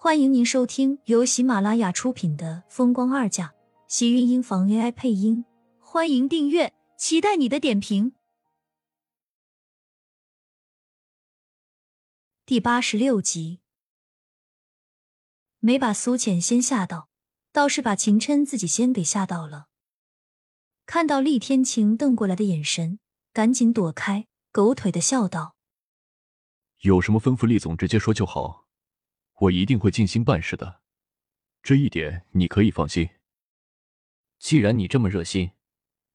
欢迎您收听由喜马拉雅出品的《风光二嫁》，喜运音房 AI 配音。欢迎订阅，期待你的点评。第八十六集，没把苏浅先吓到，倒是把秦琛自己先给吓到了。看到厉天晴瞪过来的眼神，赶紧躲开，狗腿的笑道：“有什么吩咐，厉总直接说就好。”我一定会尽心办事的，这一点你可以放心。既然你这么热心，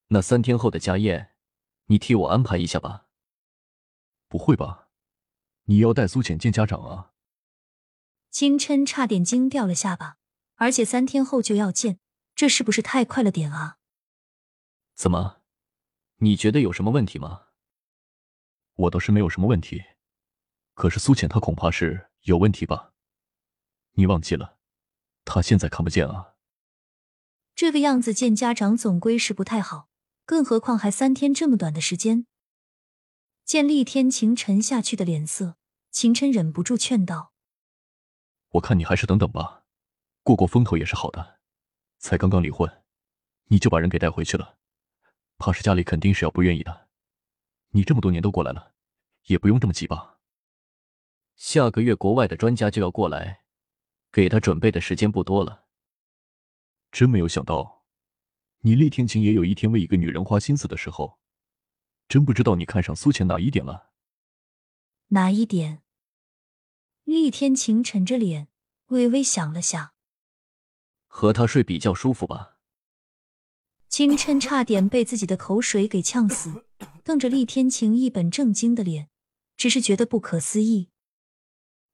那三天后的家宴，你替我安排一下吧。不会吧？你要带苏浅见家长啊？金琛差点惊掉了下巴，而且三天后就要见，这是不是太快了点啊？怎么？你觉得有什么问题吗？我倒是没有什么问题，可是苏浅她恐怕是有问题吧？你忘记了，他现在看不见啊。这个样子见家长总归是不太好，更何况还三天这么短的时间。见厉天晴沉下去的脸色，秦琛忍不住劝道：“我看你还是等等吧，过过风头也是好的。才刚刚离婚，你就把人给带回去了，怕是家里肯定是要不愿意的。你这么多年都过来了，也不用这么急吧。下个月国外的专家就要过来。”给他准备的时间不多了，真没有想到，你厉天晴也有一天为一个女人花心思的时候，真不知道你看上苏浅哪一点了。哪一点？厉天晴沉着脸，微微想了想，和他睡比较舒服吧。金琛差点被自己的口水给呛死，瞪着厉天晴一本正经的脸，只是觉得不可思议，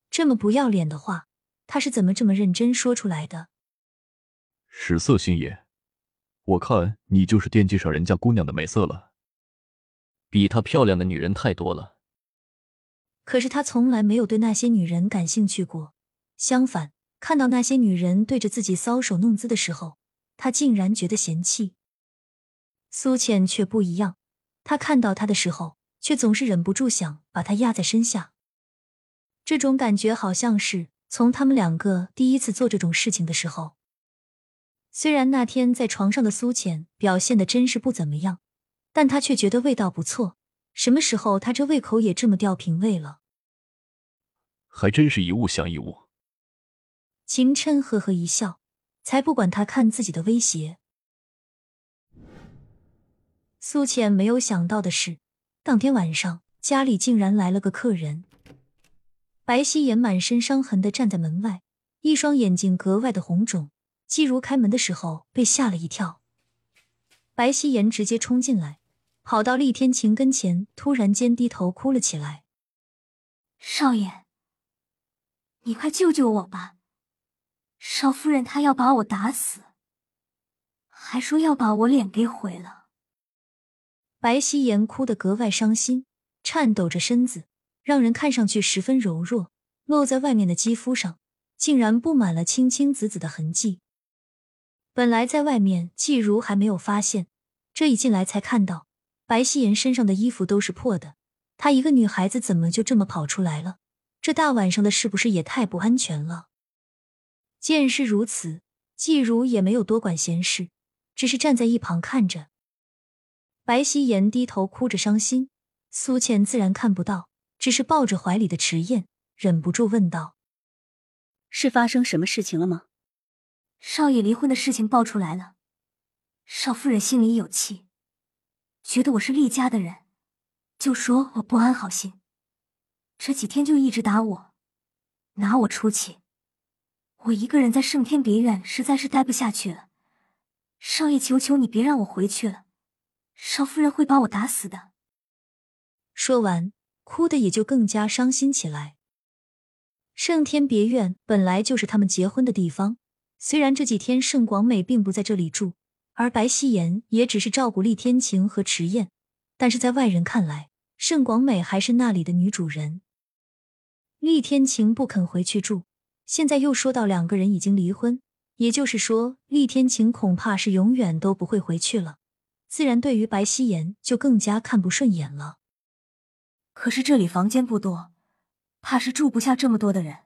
这么不要脸的话。他是怎么这么认真说出来的？食色性也，我看你就是惦记上人家姑娘的美色了。比她漂亮的女人太多了，可是他从来没有对那些女人感兴趣过。相反，看到那些女人对着自己搔首弄姿的时候，他竟然觉得嫌弃。苏浅却不一样，他看到他的时候，却总是忍不住想把她压在身下。这种感觉好像是……从他们两个第一次做这种事情的时候，虽然那天在床上的苏浅表现的真是不怎么样，但他却觉得味道不错。什么时候他这胃口也这么吊品味了？还真是一物降一物。秦琛呵呵一笑，才不管他看自己的威胁。苏浅没有想到的是，当天晚上家里竟然来了个客人。白希颜满身伤痕的站在门外，一双眼睛格外的红肿。季如开门的时候被吓了一跳，白希颜直接冲进来，跑到厉天晴跟前，突然间低头哭了起来：“少爷，你快救救我吧！少夫人她要把我打死，还说要把我脸给毁了。”白希颜哭得格外伤心，颤抖着身子。让人看上去十分柔弱，露在外面的肌肤上竟然布满了青青紫紫的痕迹。本来在外面，季如还没有发现，这一进来才看到白希颜身上的衣服都是破的。她一个女孩子怎么就这么跑出来了？这大晚上的，是不是也太不安全了？见是如此，季如也没有多管闲事，只是站在一旁看着。白希颜低头哭着伤心，苏倩自然看不到。只是抱着怀里的迟燕，忍不住问道：“是发生什么事情了吗？”少爷离婚的事情爆出来了，少夫人心里有气，觉得我是厉家的人，就说我不安好心，这几天就一直打我，拿我出气。我一个人在圣天别院实在是待不下去了，少爷，求求你别让我回去了，少夫人会把我打死的。说完。哭的也就更加伤心起来。圣天别院本来就是他们结婚的地方，虽然这几天盛广美并不在这里住，而白希言也只是照顾厉天晴和迟燕，但是在外人看来，盛广美还是那里的女主人。厉天晴不肯回去住，现在又说到两个人已经离婚，也就是说，厉天晴恐怕是永远都不会回去了。自然，对于白希言就更加看不顺眼了。可是这里房间不多，怕是住不下这么多的人。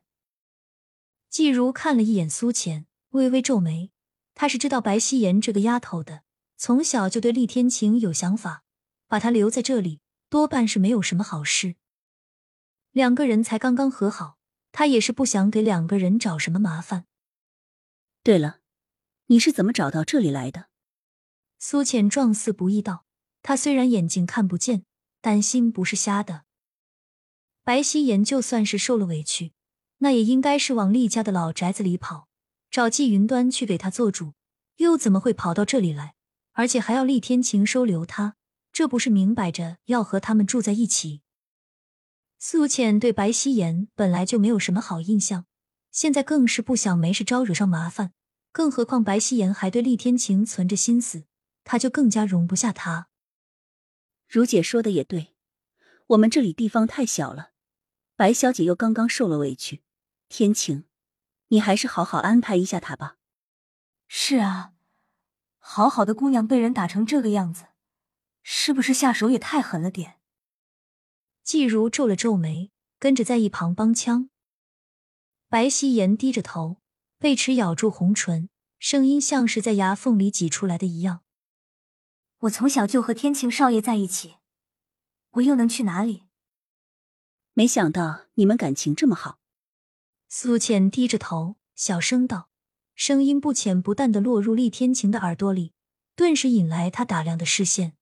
季如看了一眼苏浅，微微皱眉。他是知道白希言这个丫头的，从小就对厉天晴有想法，把她留在这里多半是没有什么好事。两个人才刚刚和好，他也是不想给两个人找什么麻烦。对了，你是怎么找到这里来的？苏浅状似不意道。他虽然眼睛看不见，但心不是瞎的。白希言就算是受了委屈，那也应该是往厉家的老宅子里跑，找季云端去给他做主，又怎么会跑到这里来？而且还要厉天晴收留他，这不是明摆着要和他们住在一起？苏浅对白希言本来就没有什么好印象，现在更是不想没事招惹上麻烦，更何况白希言还对厉天晴存着心思，他就更加容不下他。如姐说的也对，我们这里地方太小了，白小姐又刚刚受了委屈，天晴，你还是好好安排一下她吧。是啊，好好的姑娘被人打成这个样子，是不是下手也太狠了点？季如皱了皱眉，跟着在一旁帮腔。白希言低着头，贝齿咬住红唇，声音像是在牙缝里挤出来的一样。我从小就和天晴少爷在一起，我又能去哪里？没想到你们感情这么好。苏浅低着头，小声道，声音不浅不淡的落入厉天晴的耳朵里，顿时引来他打量的视线。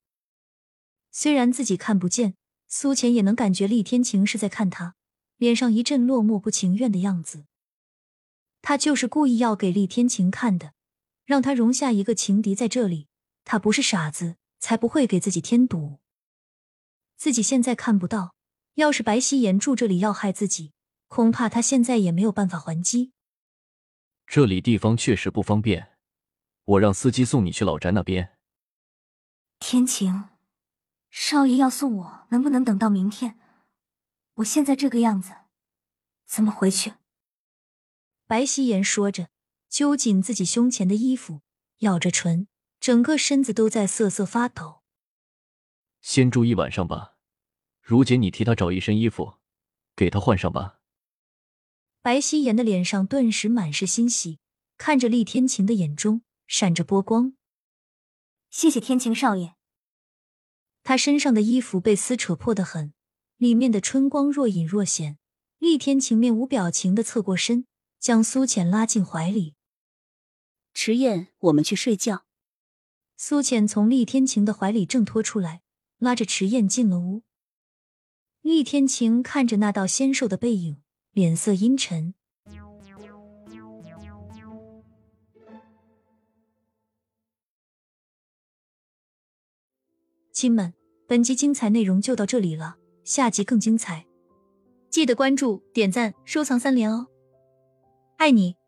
虽然自己看不见，苏浅也能感觉厉天晴是在看他，脸上一阵落寞不情愿的样子。他就是故意要给厉天晴看的，让他容下一个情敌在这里。他不是傻子，才不会给自己添堵。自己现在看不到，要是白希言住这里要害自己，恐怕他现在也没有办法还击。这里地方确实不方便，我让司机送你去老宅那边。天晴，少爷要送我，能不能等到明天？我现在这个样子，怎么回去？白希言说着，揪紧自己胸前的衣服，咬着唇。整个身子都在瑟瑟发抖。先住一晚上吧，如姐，你替他找一身衣服，给他换上吧。白希言的脸上顿时满是欣喜，看着厉天晴的眼中闪着波光。谢谢天晴少爷。他身上的衣服被撕扯破的很，里面的春光若隐若现。厉天晴面无表情的侧过身，将苏浅拉进怀里。迟燕，我们去睡觉。苏浅从厉天晴的怀里挣脱出来，拉着迟燕进了屋。厉天晴看着那道纤瘦的背影，脸色阴沉。亲们，本集精彩内容就到这里了，下集更精彩，记得关注、点赞、收藏三连哦！爱你。